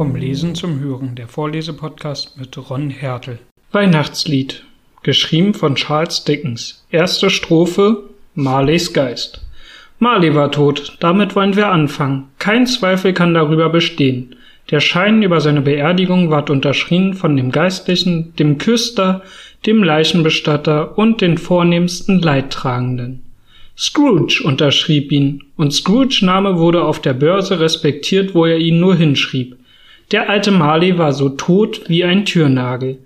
Vom Lesen zum Hören, der Vorlesepodcast mit Ron Hertel. Weihnachtslied, geschrieben von Charles Dickens. Erste Strophe, Marleys Geist. Marley war tot, damit wollen wir anfangen. Kein Zweifel kann darüber bestehen. Der Schein über seine Beerdigung ward unterschrieben von dem Geistlichen, dem Küster, dem Leichenbestatter und den vornehmsten Leidtragenden. Scrooge unterschrieb ihn, und Scrooge Name wurde auf der Börse respektiert, wo er ihn nur hinschrieb. Der alte Marley war so tot wie ein Türnagel.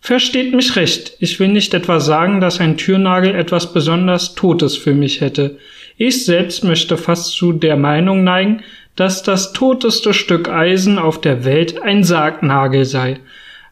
Versteht mich recht, ich will nicht etwa sagen, dass ein Türnagel etwas besonders Totes für mich hätte. Ich selbst möchte fast zu der Meinung neigen, dass das toteste Stück Eisen auf der Welt ein Sargnagel sei,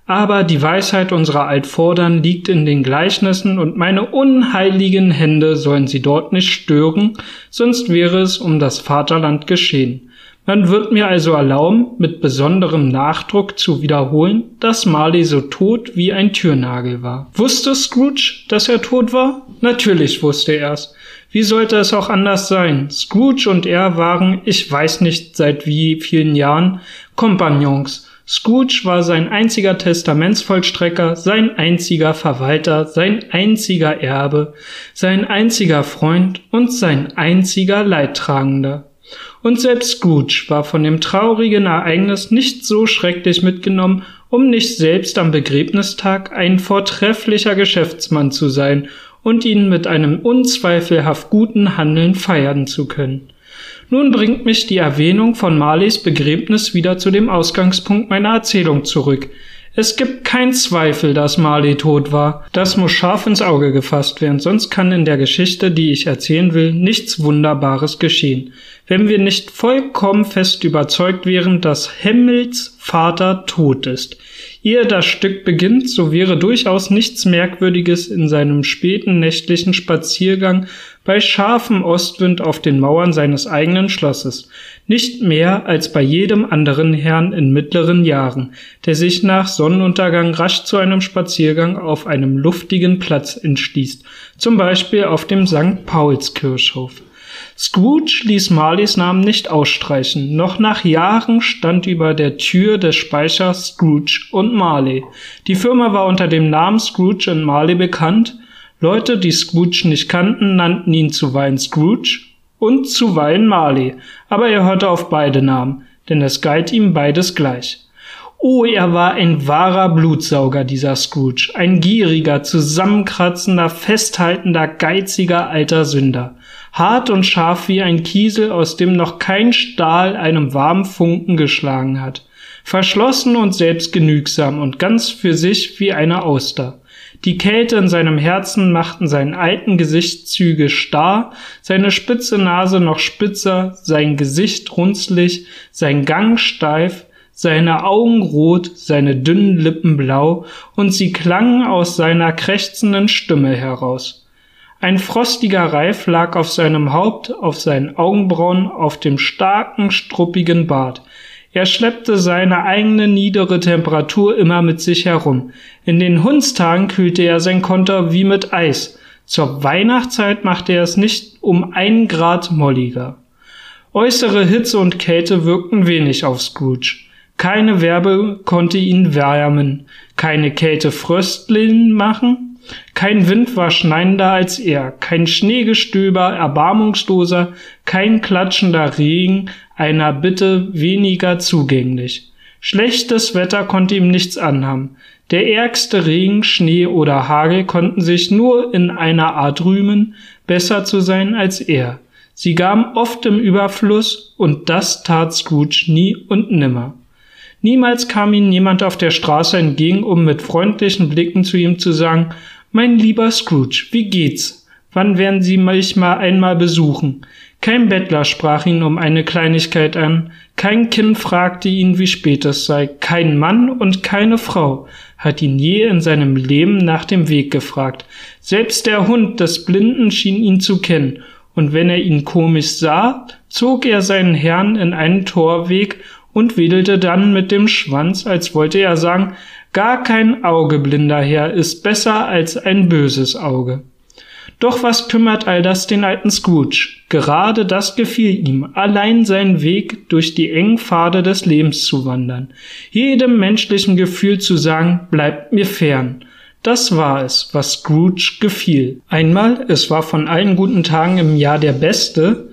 aber die Weisheit unserer Altvordern liegt in den Gleichnissen und meine unheiligen Hände sollen sie dort nicht stören, sonst wäre es um das Vaterland geschehen. Man wird mir also erlauben, mit besonderem Nachdruck zu wiederholen, dass Marley so tot wie ein Türnagel war. Wusste Scrooge, dass er tot war? Natürlich wusste er's. Wie sollte es auch anders sein? Scrooge und er waren, ich weiß nicht seit wie vielen Jahren, Kompagnons Scrooge war sein einziger Testamentsvollstrecker, sein einziger Verwalter, sein einziger Erbe, sein einziger Freund und sein einziger Leidtragender. Und selbst Scrooge war von dem traurigen Ereignis nicht so schrecklich mitgenommen, um nicht selbst am Begräbnistag ein vortrefflicher Geschäftsmann zu sein und ihn mit einem unzweifelhaft guten Handeln feiern zu können. Nun bringt mich die Erwähnung von Marleys Begräbnis wieder zu dem Ausgangspunkt meiner Erzählung zurück. Es gibt kein Zweifel, dass Marley tot war. Das muss scharf ins Auge gefasst werden, sonst kann in der Geschichte, die ich erzählen will, nichts Wunderbares geschehen. Wenn wir nicht vollkommen fest überzeugt wären, dass Hemmels Vater tot ist. Ehe das Stück beginnt, so wäre durchaus nichts Merkwürdiges in seinem späten nächtlichen Spaziergang bei scharfem Ostwind auf den Mauern seines eigenen Schlosses, nicht mehr als bei jedem anderen Herrn in mittleren Jahren, der sich nach Sonnenuntergang rasch zu einem Spaziergang auf einem luftigen Platz entschließt, zum Beispiel auf dem St. Paulskirchhof. Scrooge ließ Marleys Namen nicht ausstreichen. Noch nach Jahren stand über der Tür des Speichers Scrooge und Marley. Die Firma war unter dem Namen Scrooge und Marley bekannt. Leute, die Scrooge nicht kannten, nannten ihn zuweilen Scrooge und zuweilen Marley, aber er hörte auf beide Namen, denn es galt ihm beides gleich. Oh, er war ein wahrer Blutsauger, dieser Scrooge, ein gieriger, zusammenkratzender, festhaltender, geiziger alter Sünder hart und scharf wie ein Kiesel, aus dem noch kein Stahl einem warmen Funken geschlagen hat, verschlossen und selbstgenügsam und ganz für sich wie eine Auster. Die Kälte in seinem Herzen machten seinen alten Gesichtszüge starr, seine spitze Nase noch spitzer, sein Gesicht runzlig, sein Gang steif, seine Augen rot, seine dünnen Lippen blau, und sie klangen aus seiner krächzenden Stimme heraus. Ein frostiger Reif lag auf seinem Haupt, auf seinen Augenbrauen, auf dem starken, struppigen Bart. Er schleppte seine eigene niedere Temperatur immer mit sich herum. In den Hundstagen kühlte er sein Konter wie mit Eis. Zur Weihnachtszeit machte er es nicht um ein Grad molliger. Äußere Hitze und Kälte wirkten wenig auf Scrooge. Keine Werbe konnte ihn wärmen, keine Kälte frösteln machen, kein Wind war schneidender als er, kein Schneegestöber erbarmungsloser, kein klatschender Regen einer Bitte weniger zugänglich. Schlechtes Wetter konnte ihm nichts anhaben. Der ärgste Regen, Schnee oder Hagel konnten sich nur in einer Art rühmen, besser zu sein als er. Sie gaben oft im Überfluss, und das tat Scrooge nie und nimmer. Niemals kam ihm jemand auf der Straße entgegen, um mit freundlichen Blicken zu ihm zu sagen, mein lieber Scrooge, wie geht's? Wann werden Sie mich mal einmal besuchen? Kein Bettler sprach ihn um eine Kleinigkeit an, kein Kind fragte ihn, wie spät es sei, kein Mann und keine Frau hat ihn je in seinem Leben nach dem Weg gefragt. Selbst der Hund des Blinden schien ihn zu kennen, und wenn er ihn komisch sah, zog er seinen Herrn in einen Torweg und wedelte dann mit dem Schwanz, als wollte er sagen, Gar kein Auge, blinder Herr, ist besser als ein böses Auge. Doch was kümmert all das den alten Scrooge? Gerade das gefiel ihm, allein seinen Weg durch die engen Pfade des Lebens zu wandern, jedem menschlichen Gefühl zu sagen, bleibt mir fern. Das war es, was Scrooge gefiel. Einmal, es war von allen guten Tagen im Jahr der beste,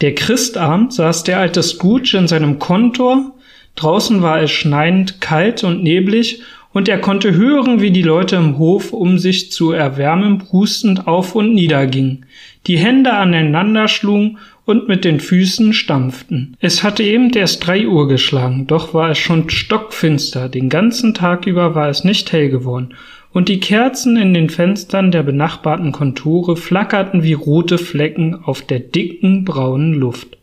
der Christabend saß der alte Scrooge in seinem Kontor, draußen war es schneidend kalt und neblig, und er konnte hören, wie die Leute im Hof, um sich zu erwärmen, prustend auf und nieder gingen, die Hände aneinander schlugen und mit den Füßen stampften. Es hatte eben erst drei Uhr geschlagen, doch war es schon stockfinster, den ganzen Tag über war es nicht hell geworden, und die Kerzen in den Fenstern der benachbarten Kontore flackerten wie rote Flecken auf der dicken braunen Luft.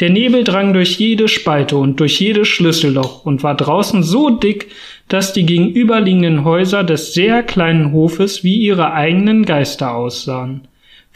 Der Nebel drang durch jede Spalte und durch jedes Schlüsselloch und war draußen so dick, dass die gegenüberliegenden Häuser des sehr kleinen Hofes wie ihre eigenen Geister aussahen.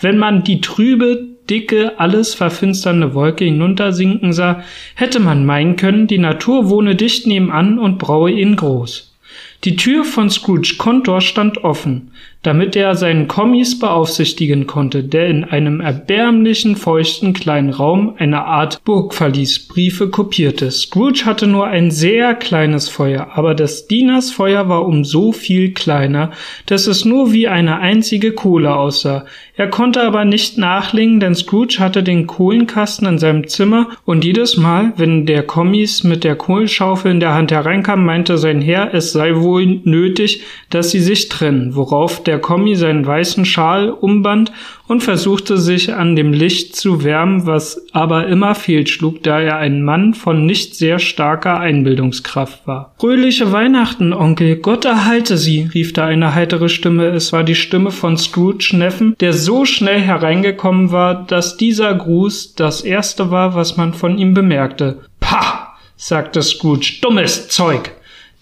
Wenn man die trübe, dicke, alles verfinsternde Wolke hinuntersinken sah, hätte man meinen können, die Natur wohne dicht nebenan und braue ihn groß. Die Tür von Scrooge Kontor stand offen, damit er seinen Kommis beaufsichtigen konnte, der in einem erbärmlichen, feuchten kleinen Raum eine Art Burgverlies Briefe kopierte. Scrooge hatte nur ein sehr kleines Feuer, aber des Dieners Feuer war um so viel kleiner, dass es nur wie eine einzige Kohle aussah. Er konnte aber nicht nachlegen, denn Scrooge hatte den Kohlenkasten in seinem Zimmer und jedes Mal, wenn der Kommis mit der Kohlenschaufel in der Hand hereinkam, meinte sein Herr, es sei wohl nötig, dass sie sich trennen, worauf der Kommi seinen weißen Schal umband und versuchte sich an dem Licht zu wärmen, was aber immer fehlschlug, da er ein Mann von nicht sehr starker Einbildungskraft war. Fröhliche Weihnachten, Onkel, Gott erhalte Sie, rief da eine heitere Stimme. Es war die Stimme von Scrooge Neffen, der so schnell hereingekommen war, dass dieser Gruß das erste war, was man von ihm bemerkte. Pah! sagte Scrooge, dummes Zeug!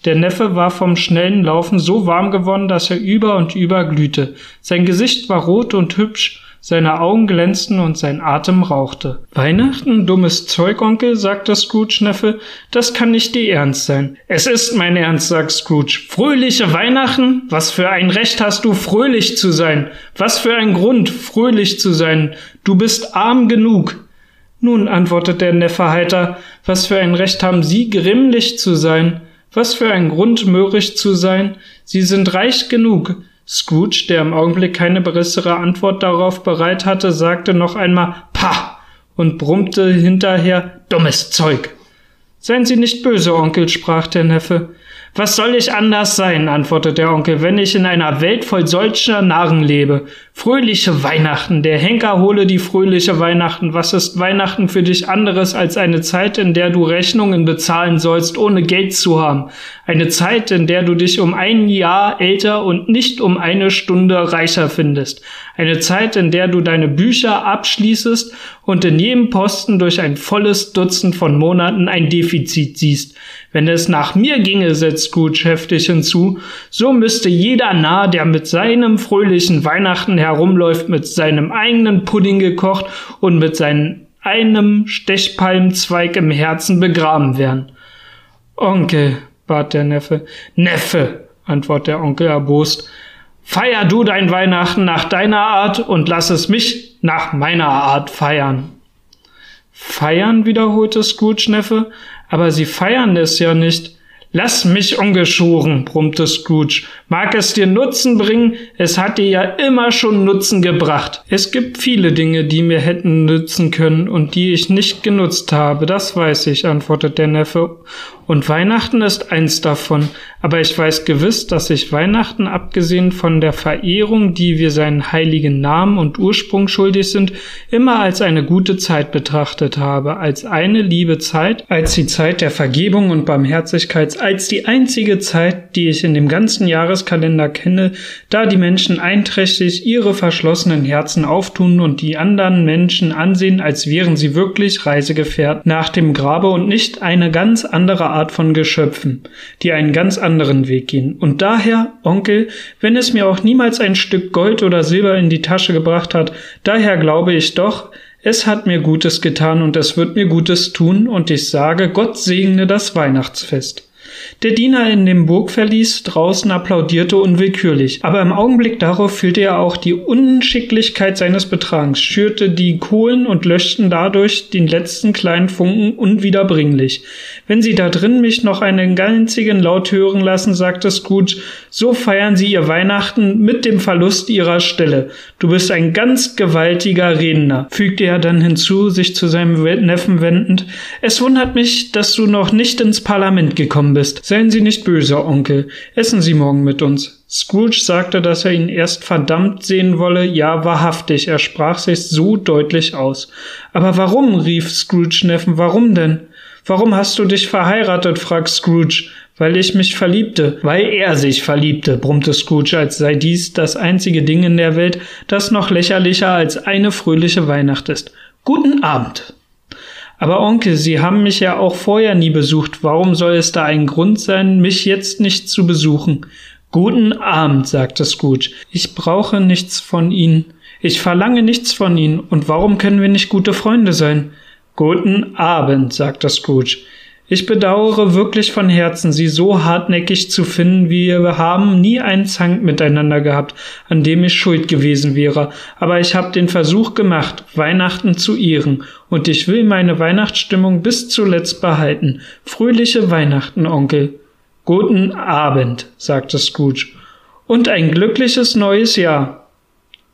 Der Neffe war vom schnellen Laufen so warm geworden, dass er über und über glühte. Sein Gesicht war rot und hübsch, seine Augen glänzten und sein Atem rauchte. Weihnachten, dummes Zeug, Onkel, sagte Scrooge Neffe, das kann nicht die Ernst sein. Es ist mein Ernst, sagt Scrooge. Fröhliche Weihnachten? Was für ein Recht hast du, fröhlich zu sein? Was für ein Grund, fröhlich zu sein? Du bist arm genug. Nun, antwortet der Neffe heiter, was für ein Recht haben Sie, grimmlich zu sein? Was für ein Grund, mürrisch zu sein? Sie sind reich genug. Scrooge, der im Augenblick keine bessere Antwort darauf bereit hatte, sagte noch einmal Pah und brummte hinterher Dummes Zeug. Seien Sie nicht böse, Onkel, sprach der Neffe. Was soll ich anders sein, antwortete der Onkel, wenn ich in einer Welt voll solcher Narren lebe. Fröhliche Weihnachten, der Henker hole die fröhliche Weihnachten. Was ist Weihnachten für dich anderes als eine Zeit, in der du Rechnungen bezahlen sollst, ohne Geld zu haben? Eine Zeit, in der du dich um ein Jahr älter und nicht um eine Stunde reicher findest. Eine Zeit, in der du deine Bücher abschließest und in jedem Posten durch ein volles Dutzend von Monaten ein Defizit siehst. Wenn es nach mir ginge, setzt Scrooge heftig hinzu, so müsste jeder Narr, der mit seinem fröhlichen Weihnachten herumläuft, mit seinem eigenen Pudding gekocht und mit seinem einem Stechpalmzweig im Herzen begraben werden. Onkel, bat der Neffe. Neffe, antwortet der Onkel erbost. Feier du dein Weihnachten nach deiner Art und lass es mich nach meiner Art feiern. Feiern, wiederholte Scrooge Neffe, aber sie feiern es ja nicht. Lass mich ungeschoren, brummte Scrooge. Mag es dir Nutzen bringen? Es hat dir ja immer schon Nutzen gebracht. Es gibt viele Dinge, die mir hätten nützen können und die ich nicht genutzt habe, das weiß ich, antwortet der Neffe. Und Weihnachten ist eins davon. Aber ich weiß gewiss, dass ich Weihnachten, abgesehen von der Verehrung, die wir seinen heiligen Namen und Ursprung schuldig sind, immer als eine gute Zeit betrachtet habe, als eine liebe Zeit, als die Zeit der Vergebung und Barmherzigkeit, als die einzige Zeit, die ich in dem ganzen Jahreskalender kenne, da die Menschen einträchtig ihre verschlossenen Herzen auftun und die anderen Menschen ansehen, als wären sie wirklich Reisegefährten nach dem Grabe und nicht eine ganz andere Art von Geschöpfen, die einen ganz anderen Weg gehen. Und daher, Onkel, wenn es mir auch niemals ein Stück Gold oder Silber in die Tasche gebracht hat, daher glaube ich doch, es hat mir Gutes getan und es wird mir Gutes tun, und ich sage, Gott segne das Weihnachtsfest. Der Diener in dem Burgverlies draußen applaudierte unwillkürlich, aber im Augenblick darauf fühlte er auch die Unschicklichkeit seines Betragens, schürte die Kohlen und löschten dadurch den letzten kleinen Funken unwiederbringlich. Wenn Sie da drin mich noch einen einzigen Laut hören lassen, sagte Scrooge, so feiern Sie Ihr Weihnachten mit dem Verlust Ihrer Stelle. Du bist ein ganz gewaltiger Redner, fügte er dann hinzu, sich zu seinem Neffen wendend. Es wundert mich, dass du noch nicht ins Parlament gekommen bist. Seien Sie nicht böse, Onkel. Essen Sie morgen mit uns. Scrooge sagte, dass er ihn erst verdammt sehen wolle. Ja, wahrhaftig. Er sprach sich so deutlich aus. Aber warum? rief Scrooge Neffen. Warum denn? Warum hast du dich verheiratet? fragt Scrooge. Weil ich mich verliebte. Weil er sich verliebte, brummte Scrooge, als sei dies das einzige Ding in der Welt, das noch lächerlicher als eine fröhliche Weihnacht ist. Guten Abend. Aber Onkel, Sie haben mich ja auch vorher nie besucht. Warum soll es da ein Grund sein, mich jetzt nicht zu besuchen? Guten Abend, sagte Scrooge. Ich brauche nichts von Ihnen. Ich verlange nichts von Ihnen. Und warum können wir nicht gute Freunde sein? Guten Abend, sagte Scrooge. Ich bedauere wirklich von Herzen, Sie so hartnäckig zu finden, wir haben nie einen Zank miteinander gehabt, an dem ich schuld gewesen wäre, aber ich habe den Versuch gemacht, Weihnachten zu ehren, und ich will meine Weihnachtsstimmung bis zuletzt behalten. Fröhliche Weihnachten, Onkel. Guten Abend, sagte Scrooge. Und ein glückliches neues Jahr.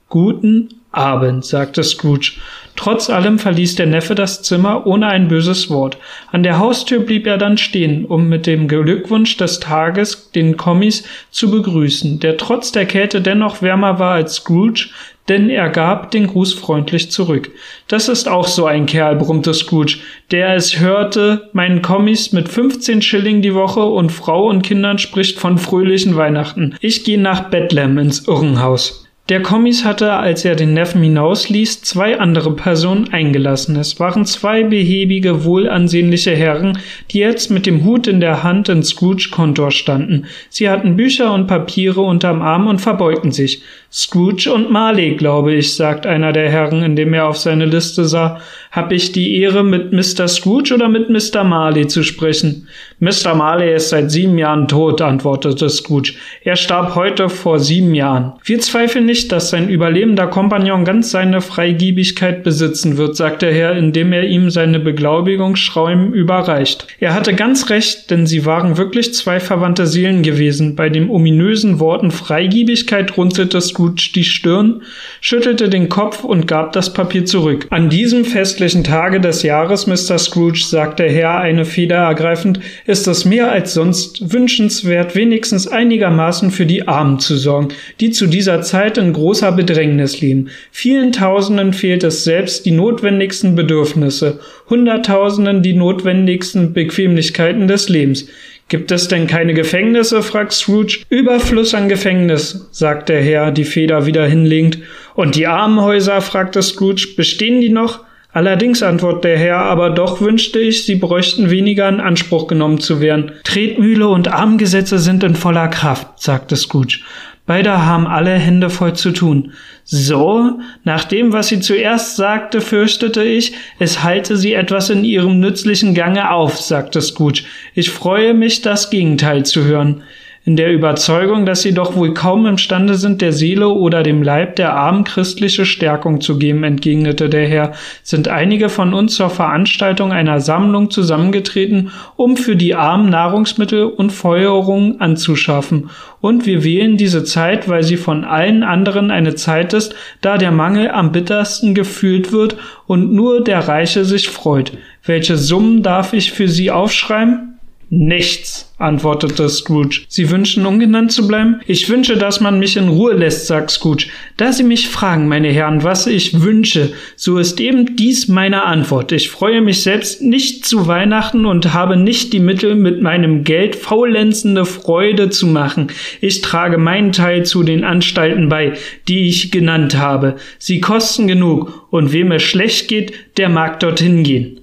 Guten Abend, sagte Scrooge Trotz allem verließ der Neffe das Zimmer ohne ein böses Wort. An der Haustür blieb er dann stehen, um mit dem Glückwunsch des Tages den Kommis zu begrüßen, der trotz der Kälte dennoch wärmer war als Scrooge, denn er gab den Gruß freundlich zurück. Das ist auch so ein Kerl, brummte Scrooge, der es hörte, meinen Kommis mit 15 Schilling die Woche und Frau und Kindern spricht von fröhlichen Weihnachten. Ich gehe nach Bethlehem ins Irrenhaus. Der Kommis hatte, als er den Neffen hinausließ, zwei andere Personen eingelassen. Es waren zwei behäbige, wohlansehnliche Herren, die jetzt mit dem Hut in der Hand in Scrooge Kontor standen. Sie hatten Bücher und Papiere unterm Arm und verbeugten sich. Scrooge und Marley, glaube ich, sagt einer der Herren, indem er auf seine Liste sah. Hab ich die Ehre, mit Mr. Scrooge oder mit Mr. Marley zu sprechen? Mr. Marley ist seit sieben Jahren tot, antwortete Scrooge. Er starb heute vor sieben Jahren. Wir zweifeln nicht, dass sein überlebender Kompagnon ganz seine Freigiebigkeit besitzen wird, sagt der Herr, indem er ihm seine Beglaubigungsschrauben überreicht. Er hatte ganz recht, denn sie waren wirklich zwei verwandte Seelen gewesen. Bei den ominösen Worten Freigiebigkeit runzelte Scrooge die Stirn, schüttelte den Kopf und gab das Papier zurück. An diesem festlichen festlichen Tage des Jahres, Mr. Scrooge, sagte Herr eine Feder ergreifend, ist es mehr als sonst wünschenswert, wenigstens einigermaßen für die Armen zu sorgen, die zu dieser Zeit in großer Bedrängnis leben. Vielen Tausenden fehlt es selbst die notwendigsten Bedürfnisse, Hunderttausenden die notwendigsten Bequemlichkeiten des Lebens. Gibt es denn keine Gefängnisse? fragt Scrooge. Überfluss an Gefängnis, sagt der Herr, die Feder wieder hinlegend. Und die Armenhäuser? fragte Scrooge. Bestehen die noch? Allerdings, antwortet der Herr, aber doch wünschte ich, sie bräuchten weniger in Anspruch genommen zu werden. Tretmühle und Armgesetze sind in voller Kraft, sagte Scrooge. Beide haben alle Hände voll zu tun. So, nach dem, was sie zuerst sagte, fürchtete ich, es halte sie etwas in ihrem nützlichen Gange auf, sagte Scrooge. Ich freue mich, das Gegenteil zu hören in der Überzeugung, dass sie doch wohl kaum imstande sind, der Seele oder dem Leib der Armen christliche Stärkung zu geben, entgegnete der Herr, sind einige von uns zur Veranstaltung einer Sammlung zusammengetreten, um für die Armen Nahrungsmittel und Feuerungen anzuschaffen. Und wir wählen diese Zeit, weil sie von allen anderen eine Zeit ist, da der Mangel am bittersten gefühlt wird und nur der Reiche sich freut. Welche Summen darf ich für sie aufschreiben? Nichts, antwortete Scrooge. Sie wünschen ungenannt zu bleiben? Ich wünsche, dass man mich in Ruhe lässt, sagt Scrooge. Da Sie mich fragen, meine Herren, was ich wünsche, so ist eben dies meine Antwort. Ich freue mich selbst nicht zu Weihnachten und habe nicht die Mittel, mit meinem Geld faulenzende Freude zu machen. Ich trage meinen Teil zu den Anstalten bei, die ich genannt habe. Sie kosten genug, und wem es schlecht geht, der mag dorthin gehen.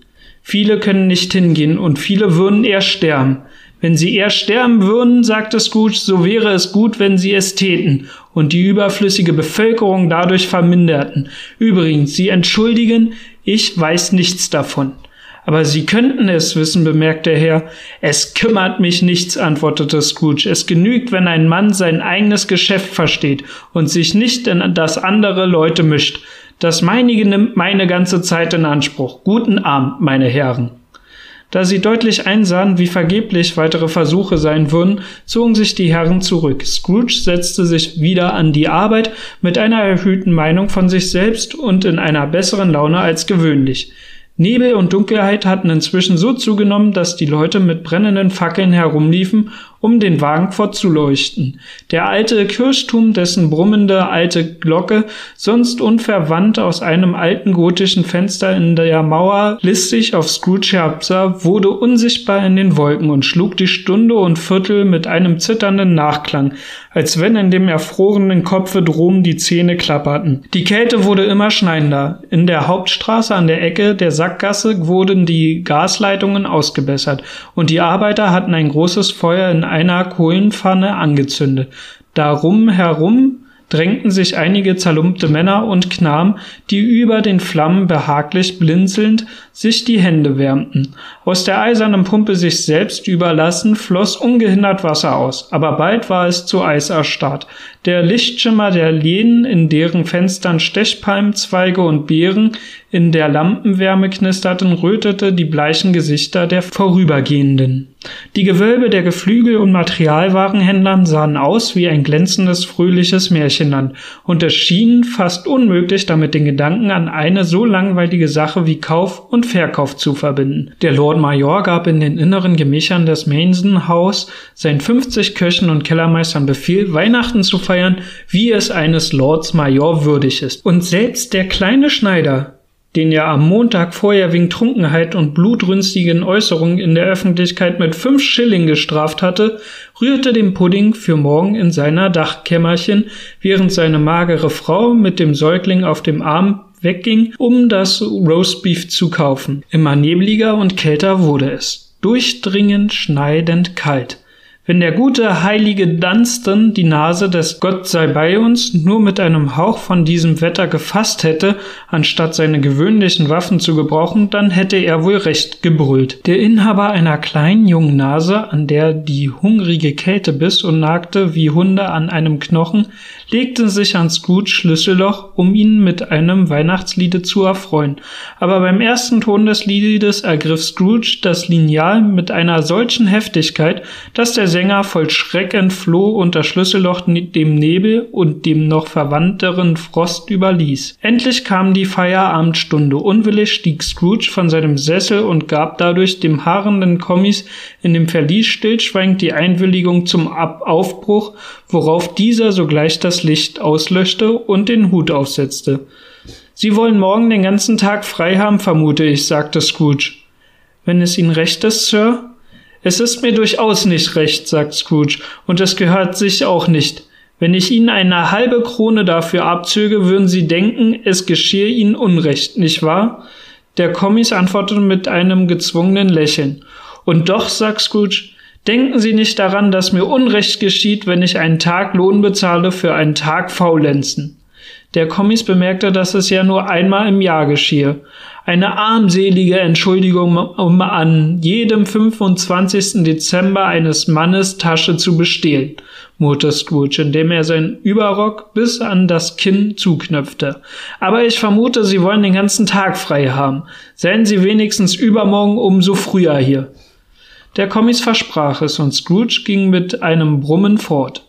Viele können nicht hingehen und viele würden eher sterben. Wenn sie eher sterben würden, sagte Scrooge, so wäre es gut, wenn sie es täten und die überflüssige Bevölkerung dadurch verminderten. Übrigens, Sie entschuldigen, ich weiß nichts davon. Aber Sie könnten es wissen, bemerkte der Herr. Es kümmert mich nichts, antwortete Scrooge. Es genügt, wenn ein Mann sein eigenes Geschäft versteht und sich nicht in das andere Leute mischt. Das meinige nimmt meine ganze Zeit in Anspruch. Guten Abend, meine Herren. Da sie deutlich einsahen, wie vergeblich weitere Versuche sein würden, zogen sich die Herren zurück. Scrooge setzte sich wieder an die Arbeit mit einer erhöhten Meinung von sich selbst und in einer besseren Laune als gewöhnlich. Nebel und Dunkelheit hatten inzwischen so zugenommen, dass die Leute mit brennenden Fackeln herumliefen, um den Wagen vorzuleuchten. Der alte Kirchturm, dessen brummende alte Glocke, sonst unverwandt aus einem alten gotischen Fenster in der Mauer listig auf Scrooge herabsah, wurde unsichtbar in den Wolken und schlug die Stunde und Viertel mit einem zitternden Nachklang, als wenn in dem erfrorenen Kopfe droben die Zähne klapperten. Die Kälte wurde immer schneidender. In der Hauptstraße an der Ecke der Sackgasse wurden die Gasleitungen ausgebessert und die Arbeiter hatten ein großes Feuer in einer Kohlenpfanne angezündet. Darum herum drängten sich einige zerlumpte Männer und Knaben, die über den Flammen behaglich blinzelnd sich die Hände wärmten. Aus der eisernen Pumpe sich selbst überlassen, floss ungehindert Wasser aus, aber bald war es zu Eis erstarrt. Der Lichtschimmer der Läden, in deren Fenstern Stechpalmzweige und Beeren in der Lampenwärme knisterten, rötete die bleichen Gesichter der Vorübergehenden. Die Gewölbe der Geflügel- und Materialwarenhändlern sahen aus wie ein glänzendes, fröhliches Märchenland, und es schien fast unmöglich, damit den Gedanken an eine so langweilige Sache wie Kauf und Verkauf zu verbinden. Der Lord Major gab in den inneren Gemächern des Manson-Haus seinen 50 Köchen und Kellermeistern Befehl, Weihnachten zu feiern, wie es eines Lords Major würdig ist. Und selbst der kleine Schneider, den er am Montag vorher wegen Trunkenheit und blutrünstigen Äußerungen in der Öffentlichkeit mit fünf Schilling gestraft hatte, rührte den Pudding für morgen in seiner Dachkämmerchen, während seine magere Frau mit dem Säugling auf dem Arm wegging, um das Roastbeef zu kaufen. Immer nebliger und kälter wurde es. Durchdringend, schneidend kalt. Wenn der gute heilige Dunstan die Nase des Gott sei bei uns nur mit einem Hauch von diesem Wetter gefasst hätte, anstatt seine gewöhnlichen Waffen zu gebrauchen, dann hätte er wohl recht gebrüllt. Der Inhaber einer kleinen jungen Nase, an der die hungrige Kälte biss und nagte wie Hunde an einem Knochen, legte sich an Scrooge Schlüsselloch, um ihn mit einem Weihnachtsliede zu erfreuen. Aber beim ersten Ton des Liedes ergriff Scrooge das Lineal mit einer solchen Heftigkeit, dass der Sänger voll Schreck entfloh und das Schlüsselloch dem Nebel und dem noch verwandteren Frost überließ. Endlich kam die Feierabendstunde. Unwillig stieg Scrooge von seinem Sessel und gab dadurch dem harrenden Kommis in dem Verlies stillschweigend die Einwilligung zum Ab Aufbruch, worauf dieser sogleich Licht auslöschte und den Hut aufsetzte. Sie wollen morgen den ganzen Tag frei haben, vermute ich, sagte Scrooge. Wenn es Ihnen recht ist, Sir, es ist mir durchaus nicht recht, sagt Scrooge, und es gehört sich auch nicht. Wenn ich Ihnen eine halbe Krone dafür abzöge, würden Sie denken, es geschehe Ihnen Unrecht, nicht wahr? Der Kommis antwortete mit einem gezwungenen Lächeln. Und doch, sagt Scrooge, denken Sie nicht daran, dass mir Unrecht geschieht, wenn ich einen Tag Lohn bezahle für einen Tag Faulenzen. Der Kommis bemerkte, dass es ja nur einmal im Jahr geschehe. Eine armselige Entschuldigung, um an jedem 25. Dezember eines Mannes Tasche zu bestehlen, murrte Scrooge, indem er seinen Überrock bis an das Kinn zuknöpfte. Aber ich vermute, Sie wollen den ganzen Tag frei haben. Seien Sie wenigstens übermorgen umso früher hier. Der Kommis versprach es, und Scrooge ging mit einem Brummen fort.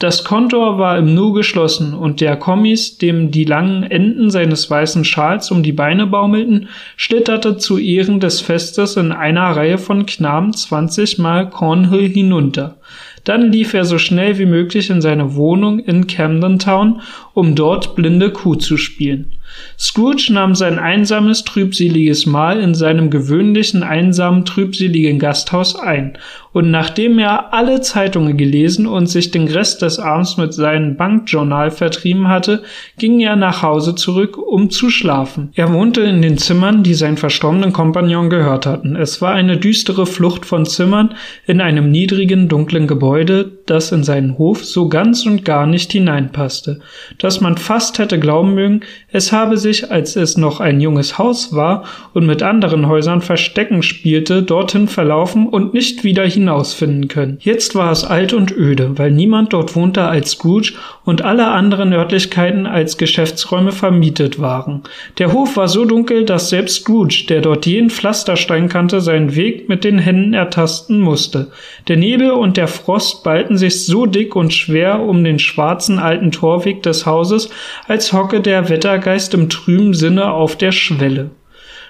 Das Kontor war im Nu geschlossen, und der Kommis, dem die langen Enden seines weißen Schals um die Beine baumelten, schlitterte zu Ehren des Festes in einer Reihe von Knaben zwanzigmal Cornhill hinunter. Dann lief er so schnell wie möglich in seine Wohnung in Camden Town, um dort blinde Kuh zu spielen. Scrooge nahm sein einsames, trübseliges Mahl in seinem gewöhnlichen, einsamen, trübseligen Gasthaus ein und nachdem er alle Zeitungen gelesen und sich den Rest des Abends mit seinem Bankjournal vertrieben hatte, ging er nach Hause zurück, um zu schlafen. Er wohnte in den Zimmern, die seinen verstorbenen Kompagnon gehört hatten. Es war eine düstere Flucht von Zimmern in einem niedrigen, dunklen Gebäude, das in seinen Hof so ganz und gar nicht hineinpasste, dass man fast hätte glauben mögen, es habe sich, als es noch ein junges Haus war und mit anderen Häusern Verstecken spielte, dorthin verlaufen und nicht wieder hin hinausfinden können. Jetzt war es alt und öde, weil niemand dort wohnte als Scrooge und alle anderen Örtlichkeiten als Geschäftsräume vermietet waren. Der Hof war so dunkel, dass selbst Scrooge, der dort jeden Pflasterstein kannte, seinen Weg mit den Händen ertasten musste. Der Nebel und der Frost ballten sich so dick und schwer um den schwarzen alten Torweg des Hauses, als hocke der Wettergeist im trüben Sinne auf der Schwelle.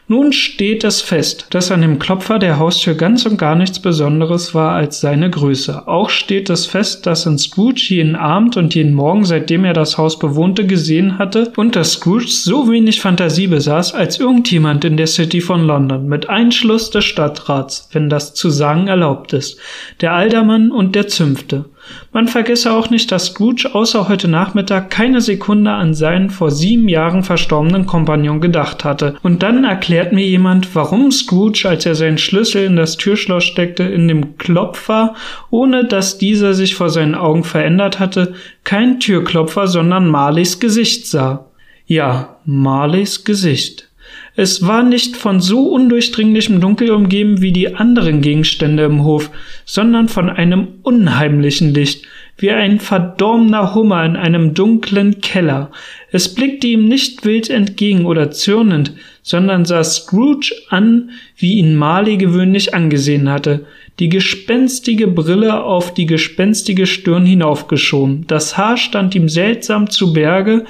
Nun steht es fest, dass an dem Klopfer der Haustür ganz und gar nichts Besonderes war als seine Größe. Auch steht es fest, dass in Scrooge jeden Abend und jeden Morgen, seitdem er das Haus bewohnte, gesehen hatte und dass Scrooge so wenig Fantasie besaß als irgendjemand in der City von London, mit Einschluss des Stadtrats, wenn das zu sagen erlaubt ist, der Aldermann und der Zünfte. Man vergesse auch nicht, dass Scrooge außer heute Nachmittag keine Sekunde an seinen vor sieben Jahren verstorbenen Kompagnon gedacht hatte. Und dann erklärt mir jemand, warum Scrooge, als er seinen Schlüssel in das Türschloss steckte, in dem Klopfer, ohne dass dieser sich vor seinen Augen verändert hatte, kein Türklopfer, sondern Marleys Gesicht sah. Ja, Marleys Gesicht. Es war nicht von so undurchdringlichem Dunkel umgeben wie die anderen Gegenstände im Hof, sondern von einem unheimlichen Licht, wie ein verdorbener Hummer in einem dunklen Keller. Es blickte ihm nicht wild entgegen oder zürnend, sondern sah Scrooge an, wie ihn Marley gewöhnlich angesehen hatte, die gespenstige Brille auf die gespenstige Stirn hinaufgeschoben, das Haar stand ihm seltsam zu Berge,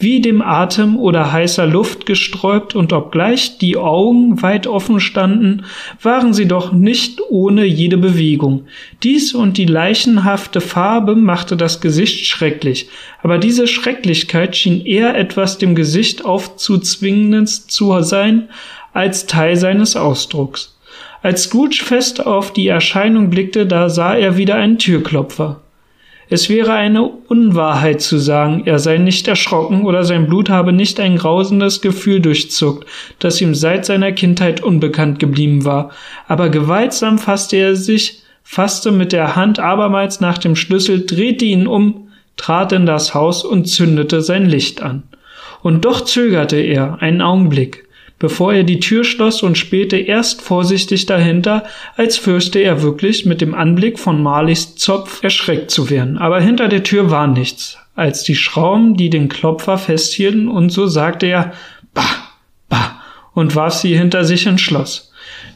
wie dem Atem oder heißer Luft gesträubt, und obgleich die Augen weit offen standen, waren sie doch nicht ohne jede Bewegung. Dies und die leichenhafte Farbe machte das Gesicht schrecklich, aber diese Schrecklichkeit schien eher etwas dem Gesicht aufzuzwingendes zu sein, als Teil seines Ausdrucks. Als Scrooge fest auf die Erscheinung blickte, da sah er wieder einen Türklopfer. Es wäre eine Unwahrheit zu sagen, er sei nicht erschrocken oder sein Blut habe nicht ein grausendes Gefühl durchzuckt, das ihm seit seiner Kindheit unbekannt geblieben war, aber gewaltsam fasste er sich, fasste mit der Hand abermals nach dem Schlüssel, drehte ihn um, trat in das Haus und zündete sein Licht an. Und doch zögerte er einen Augenblick bevor er die Tür schloss und spähte erst vorsichtig dahinter, als fürchte er wirklich mit dem Anblick von Marleys Zopf erschreckt zu werden. Aber hinter der Tür war nichts, als die Schrauben, die den Klopfer festhielten, und so sagte er Bah, bah, und warf sie hinter sich ins Schloss.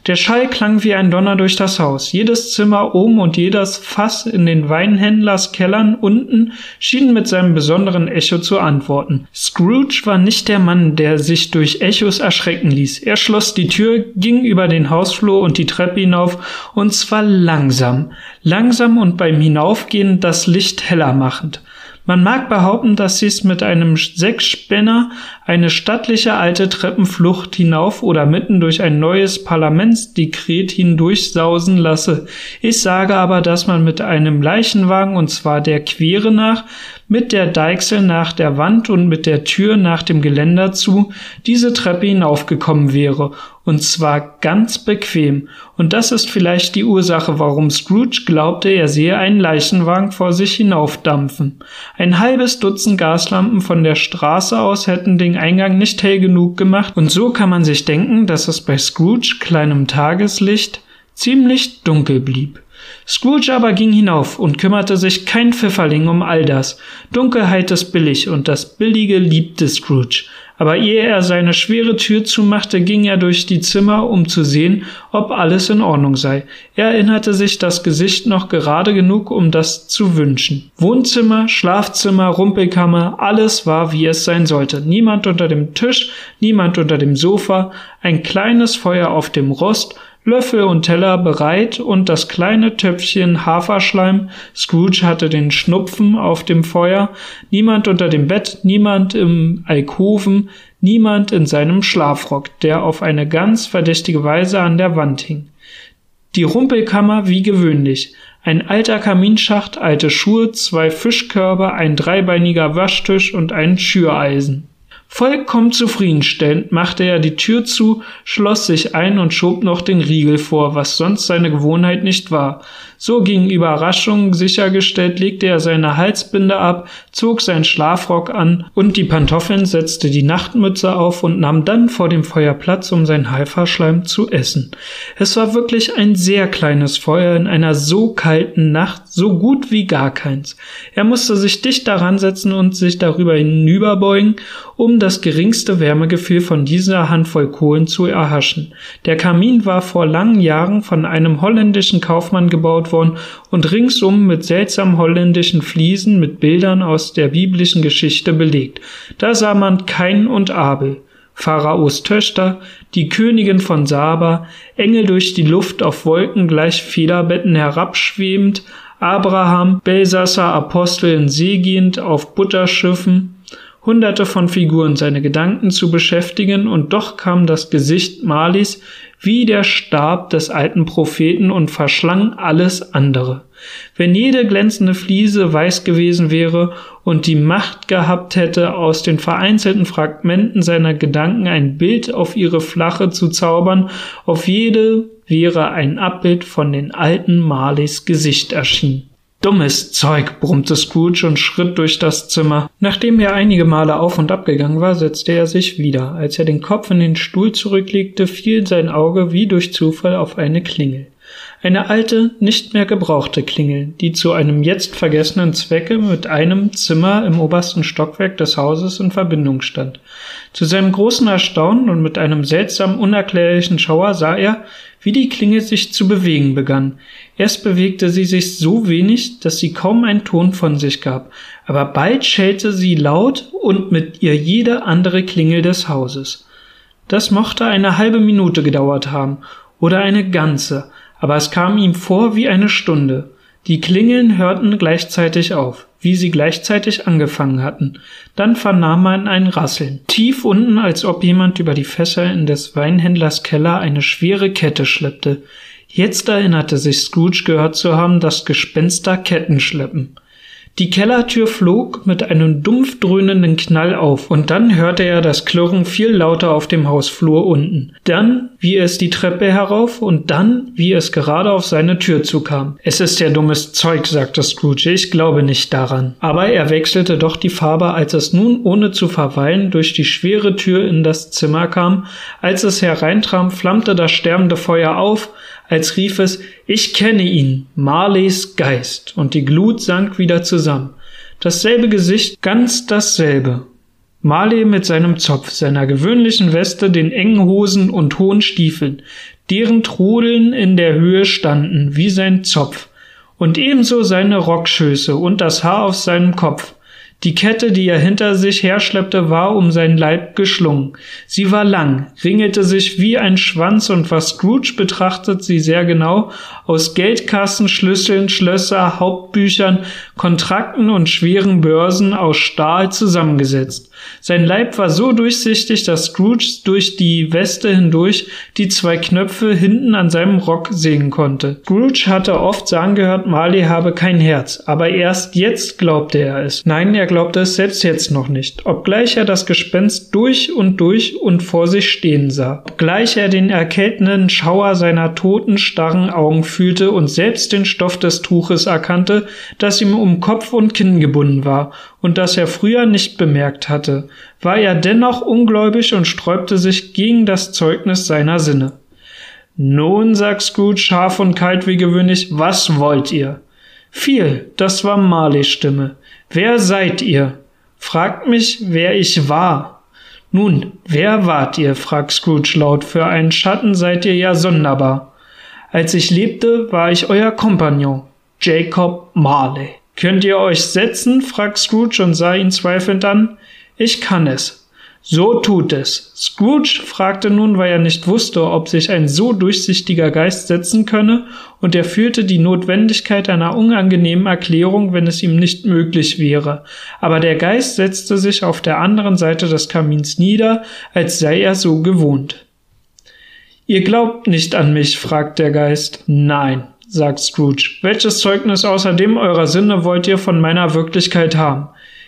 Der Schall klang wie ein Donner durch das Haus. Jedes Zimmer oben und jedes Fass in den Weinhändlers Kellern unten schienen mit seinem besonderen Echo zu antworten. Scrooge war nicht der Mann, der sich durch Echos erschrecken ließ. Er schloss die Tür, ging über den Hausflur und die Treppe hinauf, und zwar langsam, langsam und beim Hinaufgehen das Licht heller machend. Man mag behaupten, dass sie es mit einem Sechsspänner eine stattliche alte Treppenflucht hinauf oder mitten durch ein neues Parlamentsdekret hindurchsausen lasse. Ich sage aber, dass man mit einem Leichenwagen, und zwar der Quere nach, mit der Deichsel nach der Wand und mit der Tür nach dem Geländer zu, diese Treppe hinaufgekommen wäre, und zwar ganz bequem, und das ist vielleicht die Ursache, warum Scrooge glaubte, er sehe einen Leichenwagen vor sich hinaufdampfen. Ein halbes Dutzend Gaslampen von der Straße aus hätten den Eingang nicht hell genug gemacht, und so kann man sich denken, dass es bei Scrooge kleinem Tageslicht ziemlich dunkel blieb. Scrooge aber ging hinauf und kümmerte sich kein Pfifferling um all das. Dunkelheit ist billig und das Billige liebte Scrooge. Aber ehe er seine schwere Tür zumachte, ging er durch die Zimmer, um zu sehen, ob alles in Ordnung sei. Er erinnerte sich das Gesicht noch gerade genug, um das zu wünschen. Wohnzimmer, Schlafzimmer, Rumpelkammer, alles war, wie es sein sollte. Niemand unter dem Tisch, niemand unter dem Sofa, ein kleines Feuer auf dem Rost, Löffel und Teller bereit und das kleine Töpfchen Haferschleim. Scrooge hatte den Schnupfen auf dem Feuer, niemand unter dem Bett, niemand im Alkoven, niemand in seinem Schlafrock, der auf eine ganz verdächtige Weise an der Wand hing. Die Rumpelkammer wie gewöhnlich. Ein alter Kaminschacht, alte Schuhe, zwei Fischkörbe, ein dreibeiniger Waschtisch und ein Schüreisen. Vollkommen zufriedenstellend machte er die Tür zu, schloss sich ein und schob noch den Riegel vor, was sonst seine Gewohnheit nicht war. So gegen Überraschungen sichergestellt legte er seine Halsbinde ab, zog seinen Schlafrock an und die Pantoffeln, setzte die Nachtmütze auf und nahm dann vor dem Feuer Platz, um sein Haiferschleim zu essen. Es war wirklich ein sehr kleines Feuer in einer so kalten Nacht, so gut wie gar keins. Er musste sich dicht daran setzen und sich darüber hinüberbeugen, um das geringste Wärmegefühl von dieser Handvoll Kohlen zu erhaschen. Der Kamin war vor langen Jahren von einem holländischen Kaufmann gebaut worden und ringsum mit seltsamen holländischen Fliesen mit Bildern aus der biblischen Geschichte belegt. Da sah man Kain und Abel. Pharaos Töchter, die Königin von Saba, Engel durch die Luft auf Wolken gleich Federbetten herabschwebend, Abraham, Belsasser Apostel in See gehend auf Butterschiffen, hunderte von Figuren seine Gedanken zu beschäftigen, und doch kam das Gesicht Malis wie der Stab des alten Propheten und verschlang alles andere. Wenn jede glänzende Fliese weiß gewesen wäre und die Macht gehabt hätte, aus den vereinzelten Fragmenten seiner Gedanken ein Bild auf ihre Flache zu zaubern, auf jede wäre ein Abbild von den alten Marleys Gesicht erschienen. Dummes Zeug, brummte Scrooge und schritt durch das Zimmer. Nachdem er einige Male auf und ab gegangen war, setzte er sich wieder. Als er den Kopf in den Stuhl zurücklegte, fiel sein Auge wie durch Zufall auf eine Klingel. Eine alte, nicht mehr gebrauchte Klingel, die zu einem jetzt vergessenen Zwecke mit einem Zimmer im obersten Stockwerk des Hauses in Verbindung stand. Zu seinem großen Erstaunen und mit einem seltsam unerklärlichen Schauer sah er, wie die Klinge sich zu bewegen begann. Erst bewegte sie sich so wenig, dass sie kaum einen Ton von sich gab, aber bald schellte sie laut und mit ihr jede andere Klingel des Hauses. Das mochte eine halbe Minute gedauert haben oder eine ganze, aber es kam ihm vor wie eine Stunde. Die Klingeln hörten gleichzeitig auf, wie sie gleichzeitig angefangen hatten. Dann vernahm man ein Rasseln. Tief unten, als ob jemand über die Fässer in des Weinhändlers Keller eine schwere Kette schleppte. Jetzt erinnerte sich Scrooge gehört zu haben, dass Gespenster Ketten schleppen. Die Kellertür flog mit einem dumpf dröhnenden Knall auf, und dann hörte er das Klirren viel lauter auf dem Hausflur unten. Dann, wie es die Treppe herauf, und dann, wie es gerade auf seine Tür zukam. Es ist ja dummes Zeug, sagte Scrooge, ich glaube nicht daran. Aber er wechselte doch die Farbe, als es nun ohne zu verweilen durch die schwere Tür in das Zimmer kam. Als es hereintram, flammte das sterbende Feuer auf, als rief es Ich kenne ihn, Marleys Geist, und die Glut sank wieder zusammen. Dasselbe Gesicht, ganz dasselbe. Marley mit seinem Zopf, seiner gewöhnlichen Weste, den engen Hosen und hohen Stiefeln, deren Trudeln in der Höhe standen, wie sein Zopf, und ebenso seine Rockschöße und das Haar auf seinem Kopf, die Kette, die er hinter sich herschleppte, war um seinen Leib geschlungen. Sie war lang, ringelte sich wie ein Schwanz und was Scrooge betrachtet sie sehr genau, aus Geldkassen, Schlüsseln, Schlösser, Hauptbüchern, Kontrakten und schweren Börsen aus Stahl zusammengesetzt. Sein Leib war so durchsichtig, dass Scrooge durch die Weste hindurch die zwei Knöpfe hinten an seinem Rock sehen konnte. Scrooge hatte oft sagen gehört, Marley habe kein Herz, aber erst jetzt glaubte er es. Nein, er glaubte es selbst jetzt noch nicht, obgleich er das Gespenst durch und durch und vor sich stehen sah, obgleich er den erkältenden Schauer seiner toten, starren Augen fühlte und selbst den Stoff des Tuches erkannte, das ihm um Kopf und Kinn gebunden war und das er früher nicht bemerkt hatte, war er dennoch ungläubig und sträubte sich gegen das Zeugnis seiner Sinne. Nun, sagt Scrooge scharf und kalt wie gewöhnlich, was wollt ihr? Viel, das war Marleys Stimme. Wer seid ihr? Fragt mich, wer ich war. Nun, wer wart ihr? fragt Scrooge laut. Für einen Schatten seid ihr ja sonderbar. Als ich lebte, war ich euer Kompagnon, Jacob Marley. Könnt ihr euch setzen? fragt Scrooge und sah ihn zweifelnd an. Ich kann es. So tut es. Scrooge fragte nun, weil er nicht wusste, ob sich ein so durchsichtiger Geist setzen könne, und er fühlte die Notwendigkeit einer unangenehmen Erklärung, wenn es ihm nicht möglich wäre. Aber der Geist setzte sich auf der anderen Seite des Kamins nieder, als sei er so gewohnt. Ihr glaubt nicht an mich? fragt der Geist. Nein, sagt Scrooge. Welches Zeugnis außer dem eurer Sinne wollt ihr von meiner Wirklichkeit haben?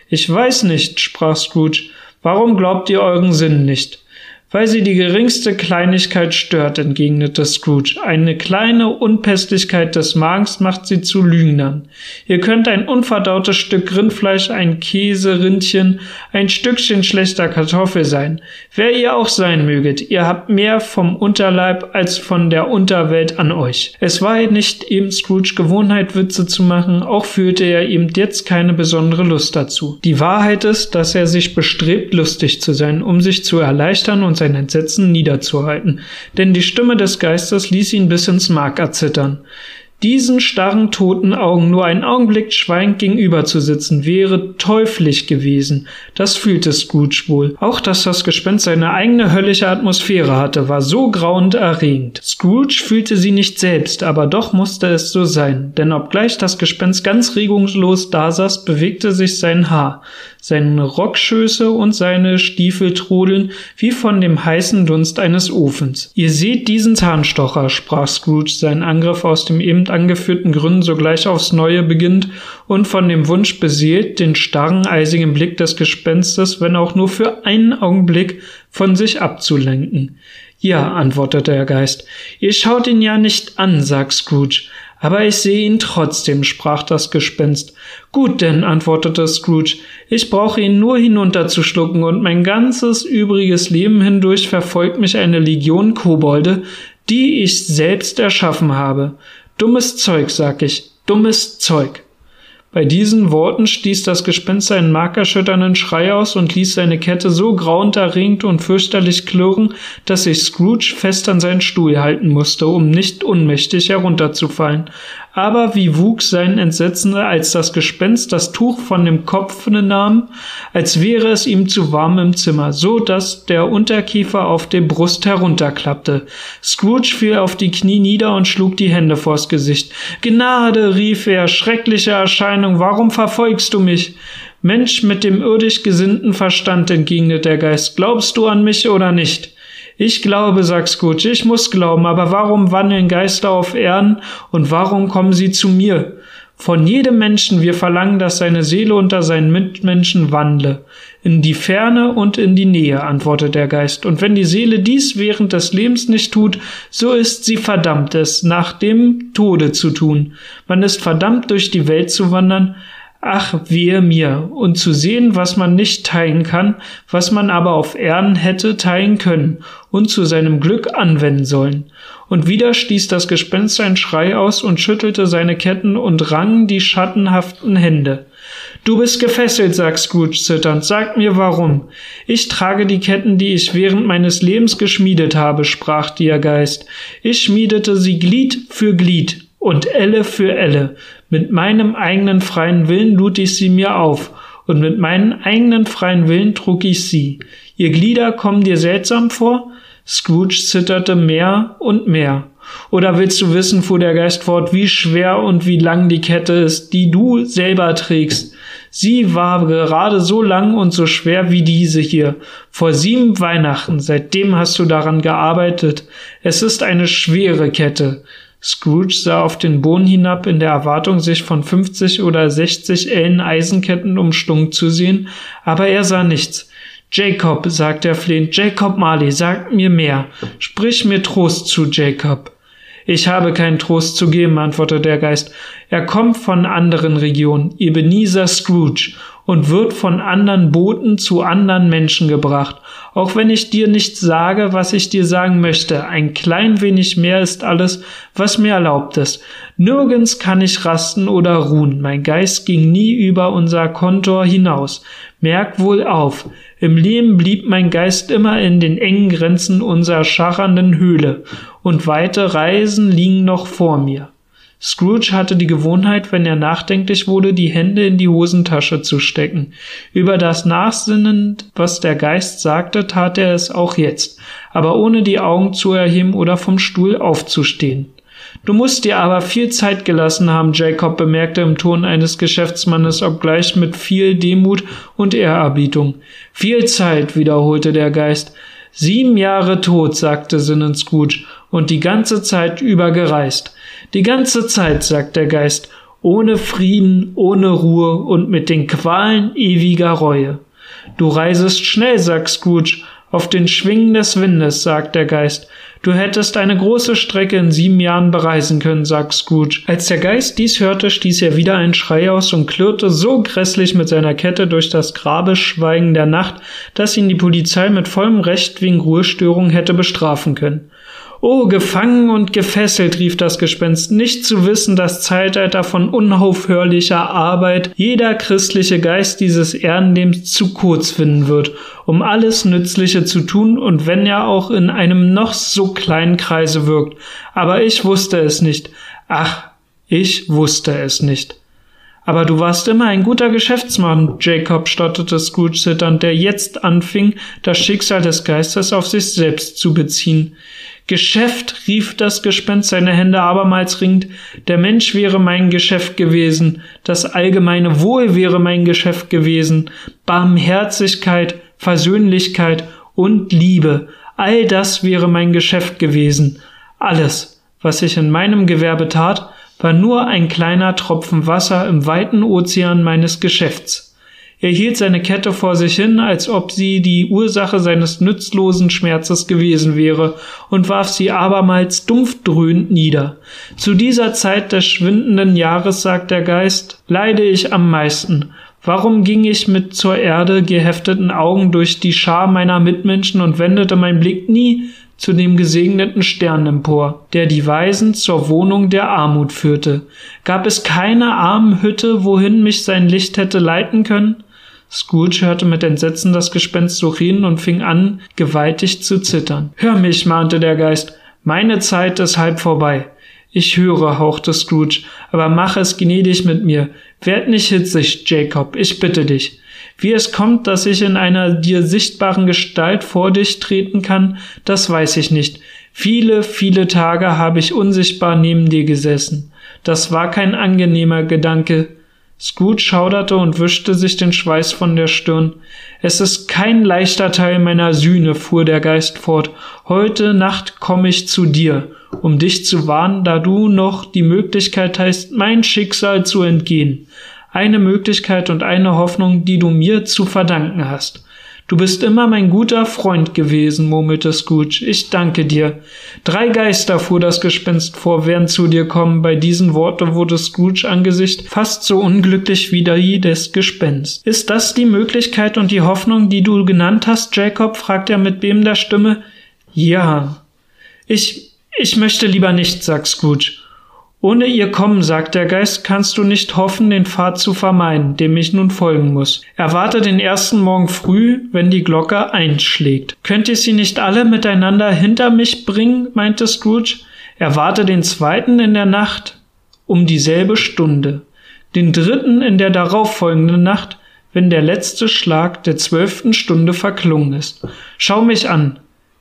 Ich weiß nicht, sprach Scrooge. Warum glaubt ihr euren Sinn nicht? Weil sie die geringste Kleinigkeit stört, entgegnete Scrooge. Eine kleine Unpässlichkeit des Magens macht sie zu Lügnern. Ihr könnt ein unverdautes Stück Rindfleisch, ein Käserindchen, ein Stückchen schlechter Kartoffel sein. Wer ihr auch sein möget, ihr habt mehr vom Unterleib als von der Unterwelt an euch. Es war nicht eben Scrooge Gewohnheit, Witze zu machen, auch fühlte er ihm jetzt keine besondere Lust dazu. Die Wahrheit ist, dass er sich bestrebt, lustig zu sein, um sich zu erleichtern und sein Entsetzen niederzuhalten, denn die Stimme des Geistes ließ ihn bis ins Mark erzittern. Diesen starren toten Augen nur einen Augenblick schweigend gegenüber zu sitzen, wäre teuflisch gewesen. Das fühlte Scrooge wohl. Auch dass das Gespenst seine eigene höllische Atmosphäre hatte, war so grauend erregend. Scrooge fühlte sie nicht selbst, aber doch musste es so sein, denn obgleich das Gespenst ganz regungslos dasaß, bewegte sich sein Haar seine Rockschöße und seine Stiefel trudeln wie von dem heißen Dunst eines Ofens. Ihr seht diesen Zahnstocher, sprach Scrooge, seinen Angriff aus dem eben angeführten Gründen sogleich aufs Neue beginnt und von dem Wunsch beseelt, den starren, eisigen Blick des Gespenstes, wenn auch nur für einen Augenblick, von sich abzulenken. Ja, antwortete der Geist, ihr schaut ihn ja nicht an, sagt Scrooge, aber ich sehe ihn trotzdem, sprach das Gespenst. Gut denn, antwortete Scrooge, ich brauche ihn nur hinunterzuschlucken, und mein ganzes übriges Leben hindurch verfolgt mich eine Legion Kobolde, die ich selbst erschaffen habe. Dummes Zeug, sag ich, dummes Zeug. Bei diesen Worten stieß das Gespenst einen markerschütternden Schrei aus und ließ seine Kette so grauenerregend und fürchterlich klirren, dass sich Scrooge fest an seinen Stuhl halten musste, um nicht unmächtig herunterzufallen aber wie wuchs sein Entsetzen, als das Gespenst das Tuch von dem Kopf nahm, als wäre es ihm zu warm im Zimmer, so dass der Unterkiefer auf der Brust herunterklappte. Scrooge fiel auf die Knie nieder und schlug die Hände vors Gesicht. Gnade, rief er, schreckliche Erscheinung, warum verfolgst du mich? Mensch mit dem irdisch gesinnten Verstand, entgegnete der Geist, glaubst du an mich oder nicht? Ich glaube, sagt Scrooge, ich muss glauben, aber warum wandeln Geister auf Erden und warum kommen sie zu mir? Von jedem Menschen wir verlangen, dass seine Seele unter seinen Mitmenschen wandle. In die Ferne und in die Nähe, antwortet der Geist. Und wenn die Seele dies während des Lebens nicht tut, so ist sie verdammt, es nach dem Tode zu tun. Man ist verdammt, durch die Welt zu wandern, Ach, wehe mir, und zu sehen, was man nicht teilen kann, was man aber auf Erden hätte teilen können und zu seinem Glück anwenden sollen. Und wieder stieß das Gespenst einen Schrei aus und schüttelte seine Ketten und rang die schattenhaften Hände. Du bist gefesselt, sagt Scrooge zitternd. Sag mir warum. Ich trage die Ketten, die ich während meines Lebens geschmiedet habe, sprach der Geist. Ich schmiedete sie Glied für Glied und Elle für Elle. Mit meinem eigenen freien Willen lud ich sie mir auf, und mit meinem eigenen freien Willen trug ich sie. Ihr Glieder kommen dir seltsam vor? Scrooge zitterte mehr und mehr. Oder willst du wissen, fuhr der Geist fort, wie schwer und wie lang die Kette ist, die du selber trägst? Sie war gerade so lang und so schwer wie diese hier. Vor sieben Weihnachten, seitdem hast du daran gearbeitet. Es ist eine schwere Kette. Scrooge sah auf den Boden hinab in der Erwartung, sich von 50 oder 60 Ellen Eisenketten umschlungen zu sehen, aber er sah nichts. Jacob, sagte er flehend, Jacob Marley, sag mir mehr. Sprich mir Trost zu, Jacob. Ich habe keinen Trost zu geben, antwortete der Geist. Er kommt von anderen Regionen, Ebenezer Scrooge, und wird von anderen Booten zu anderen Menschen gebracht. Auch wenn ich dir nicht sage, was ich dir sagen möchte, ein klein wenig mehr ist alles, was mir erlaubt ist. Nirgends kann ich rasten oder ruhen. Mein Geist ging nie über unser Kontor hinaus. Merk wohl auf, im Leben blieb mein Geist immer in den engen Grenzen unserer scharrenden Höhle, und weite Reisen liegen noch vor mir. Scrooge hatte die Gewohnheit, wenn er nachdenklich wurde, die Hände in die Hosentasche zu stecken. Über das Nachsinnend, was der Geist sagte, tat er es auch jetzt, aber ohne die Augen zu erheben oder vom Stuhl aufzustehen. Du musst dir aber viel Zeit gelassen haben, Jacob bemerkte im Ton eines Geschäftsmannes, obgleich mit viel Demut und Ehrerbietung. Viel Zeit, wiederholte der Geist. Sieben Jahre tot, sagte Sinnen Scrooge, und die ganze Zeit über gereist. Die ganze Zeit, sagt der Geist, ohne Frieden, ohne Ruhe und mit den Qualen ewiger Reue. Du reisest schnell, sagt Scrooge, auf den Schwingen des Windes, sagt der Geist. Du hättest eine große Strecke in sieben Jahren bereisen können, sagt Scrooge. Als der Geist dies hörte, stieß er wieder einen Schrei aus und klirrte so grässlich mit seiner Kette durch das Grabeschweigen der Nacht, dass ihn die Polizei mit vollem Recht wegen Ruhestörung hätte bestrafen können. Oh, gefangen und gefesselt, rief das Gespenst, nicht zu wissen, das Zeitalter von unaufhörlicher Arbeit jeder christliche Geist dieses Erdenlebens zu kurz finden wird, um alles Nützliche zu tun und wenn er auch in einem noch so kleinen Kreise wirkt. Aber ich wusste es nicht. Ach, ich wusste es nicht. Aber du warst immer ein guter Geschäftsmann, Jacob, stotterte Scrooge zitternd, der jetzt anfing, das Schicksal des Geistes auf sich selbst zu beziehen. Geschäft, rief das Gespenst seine Hände abermals ringend, der Mensch wäre mein Geschäft gewesen, das allgemeine Wohl wäre mein Geschäft gewesen, Barmherzigkeit, Versöhnlichkeit und Liebe, all das wäre mein Geschäft gewesen. Alles, was ich in meinem Gewerbe tat, war nur ein kleiner Tropfen Wasser im weiten Ozean meines Geschäfts. Er hielt seine Kette vor sich hin, als ob sie die Ursache seines nützlosen Schmerzes gewesen wäre, und warf sie abermals dumpf dröhnend nieder. Zu dieser Zeit des schwindenden Jahres, sagt der Geist, leide ich am meisten. Warum ging ich mit zur Erde gehefteten Augen durch die Schar meiner Mitmenschen und wendete mein Blick nie zu dem gesegneten Stern empor, der die Weisen zur Wohnung der Armut führte? Gab es keine Armenhütte, wohin mich sein Licht hätte leiten können? Scrooge hörte mit Entsetzen das Gespenst reden und fing an, gewaltig zu zittern. Hör mich, mahnte der Geist, meine Zeit ist halb vorbei. Ich höre, hauchte Scrooge, aber mach es gnädig mit mir. Werd nicht hitzig, Jacob, ich bitte dich. Wie es kommt, dass ich in einer dir sichtbaren Gestalt vor dich treten kann, das weiß ich nicht. Viele, viele Tage habe ich unsichtbar neben dir gesessen. Das war kein angenehmer Gedanke, Scrooge schauderte und wischte sich den Schweiß von der Stirn. Es ist kein leichter Teil meiner Sühne, fuhr der Geist fort. Heute Nacht komme ich zu dir, um dich zu warnen, da du noch die Möglichkeit hast, mein Schicksal zu entgehen. Eine Möglichkeit und eine Hoffnung, die du mir zu verdanken hast. Du bist immer mein guter Freund gewesen, murmelte Scrooge. Ich danke dir. Drei Geister fuhr das Gespenst vor, werden zu dir kommen. Bei diesen Worten wurde Scrooge Angesicht fast so unglücklich wie die des Gespenst. Ist das die Möglichkeit und die Hoffnung, die du genannt hast, Jacob? fragt er mit bebender Stimme. Ja. Ich, ich möchte lieber nicht, sagt Scrooge. Ohne ihr Kommen, sagt der Geist, kannst du nicht hoffen, den Pfad zu vermeiden, dem ich nun folgen muss. Erwarte den ersten Morgen früh, wenn die Glocke einschlägt. Könnt ihr sie nicht alle miteinander hinter mich bringen? meinte Scrooge. Erwarte den zweiten in der Nacht um dieselbe Stunde, den dritten in der darauffolgenden Nacht, wenn der letzte Schlag der zwölften Stunde verklungen ist. Schau mich an,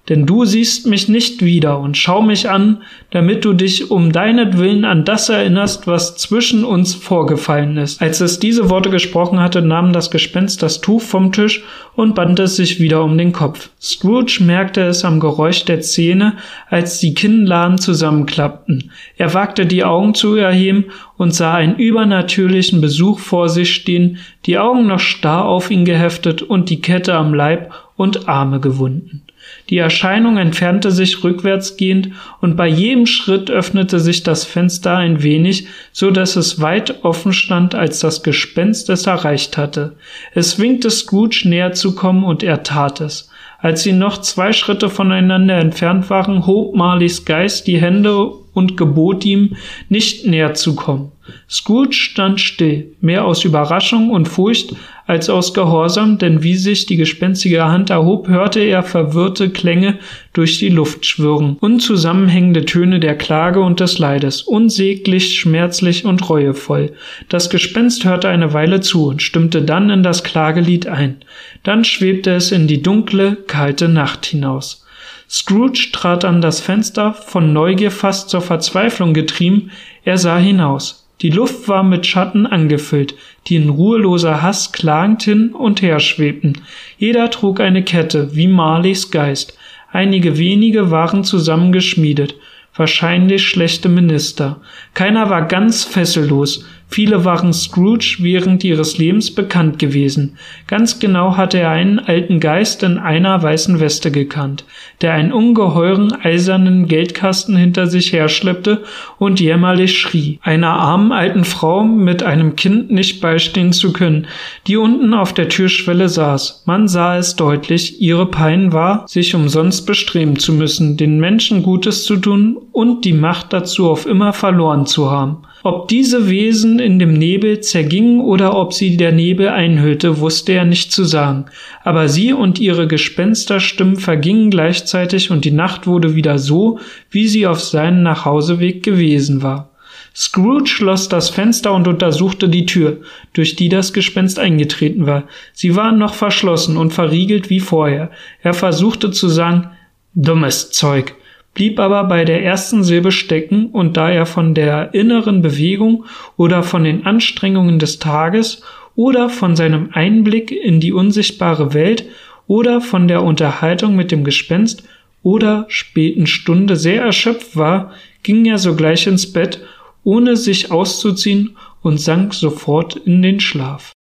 denn du siehst mich nicht wieder und schau mich an, damit du dich um deinetwillen an das erinnerst, was zwischen uns vorgefallen ist. Als es diese Worte gesprochen hatte, nahm das Gespenst das Tuch vom Tisch und band es sich wieder um den Kopf. Scrooge merkte es am Geräusch der Zähne, als die Kinnladen zusammenklappten. Er wagte die Augen zu erheben und sah einen übernatürlichen Besuch vor sich stehen, die Augen noch starr auf ihn geheftet und die Kette am Leib und Arme gewunden. Die Erscheinung entfernte sich rückwärtsgehend und bei jedem Schritt öffnete sich das Fenster ein wenig, so dass es weit offen stand, als das Gespenst es erreicht hatte. Es winkte Scrooge näher zu kommen und er tat es. Als sie noch zwei Schritte voneinander entfernt waren, hob Marleys Geist die Hände und gebot ihm, nicht näher zu kommen. Scrooge stand still, mehr aus Überraschung und Furcht als aus Gehorsam, denn wie sich die gespenstige Hand erhob, hörte er verwirrte Klänge durch die Luft schwirren, unzusammenhängende Töne der Klage und des Leides, unsäglich, schmerzlich und reuevoll. Das Gespenst hörte eine Weile zu und stimmte dann in das Klagelied ein. Dann schwebte es in die dunkle, kalte Nacht hinaus. Scrooge trat an das Fenster, von Neugier fast zur Verzweiflung getrieben, er sah hinaus. Die Luft war mit Schatten angefüllt, die in ruheloser Hass klagend hin und her schwebten. Jeder trug eine Kette, wie Marleys Geist. Einige wenige waren zusammengeschmiedet, wahrscheinlich schlechte Minister. Keiner war ganz fessellos, Viele waren Scrooge während ihres Lebens bekannt gewesen. Ganz genau hatte er einen alten Geist in einer weißen Weste gekannt, der einen ungeheuren eisernen Geldkasten hinter sich herschleppte und jämmerlich schrie, einer armen alten Frau mit einem Kind nicht beistehen zu können, die unten auf der Türschwelle saß. Man sah es deutlich, ihre Pein war, sich umsonst bestreben zu müssen, den Menschen Gutes zu tun und die Macht dazu auf immer verloren zu haben. Ob diese Wesen in dem Nebel zergingen oder ob sie der Nebel einhüllte, wusste er nicht zu sagen, aber sie und ihre Gespensterstimmen vergingen gleichzeitig und die Nacht wurde wieder so, wie sie auf seinem Nachhauseweg gewesen war. Scrooge schloss das Fenster und untersuchte die Tür, durch die das Gespenst eingetreten war. Sie war noch verschlossen und verriegelt wie vorher. Er versuchte zu sagen, dummes Zeug, blieb aber bei der ersten Silbe stecken, und da er von der inneren Bewegung oder von den Anstrengungen des Tages oder von seinem Einblick in die unsichtbare Welt oder von der Unterhaltung mit dem Gespenst oder späten Stunde sehr erschöpft war, ging er sogleich ins Bett, ohne sich auszuziehen und sank sofort in den Schlaf.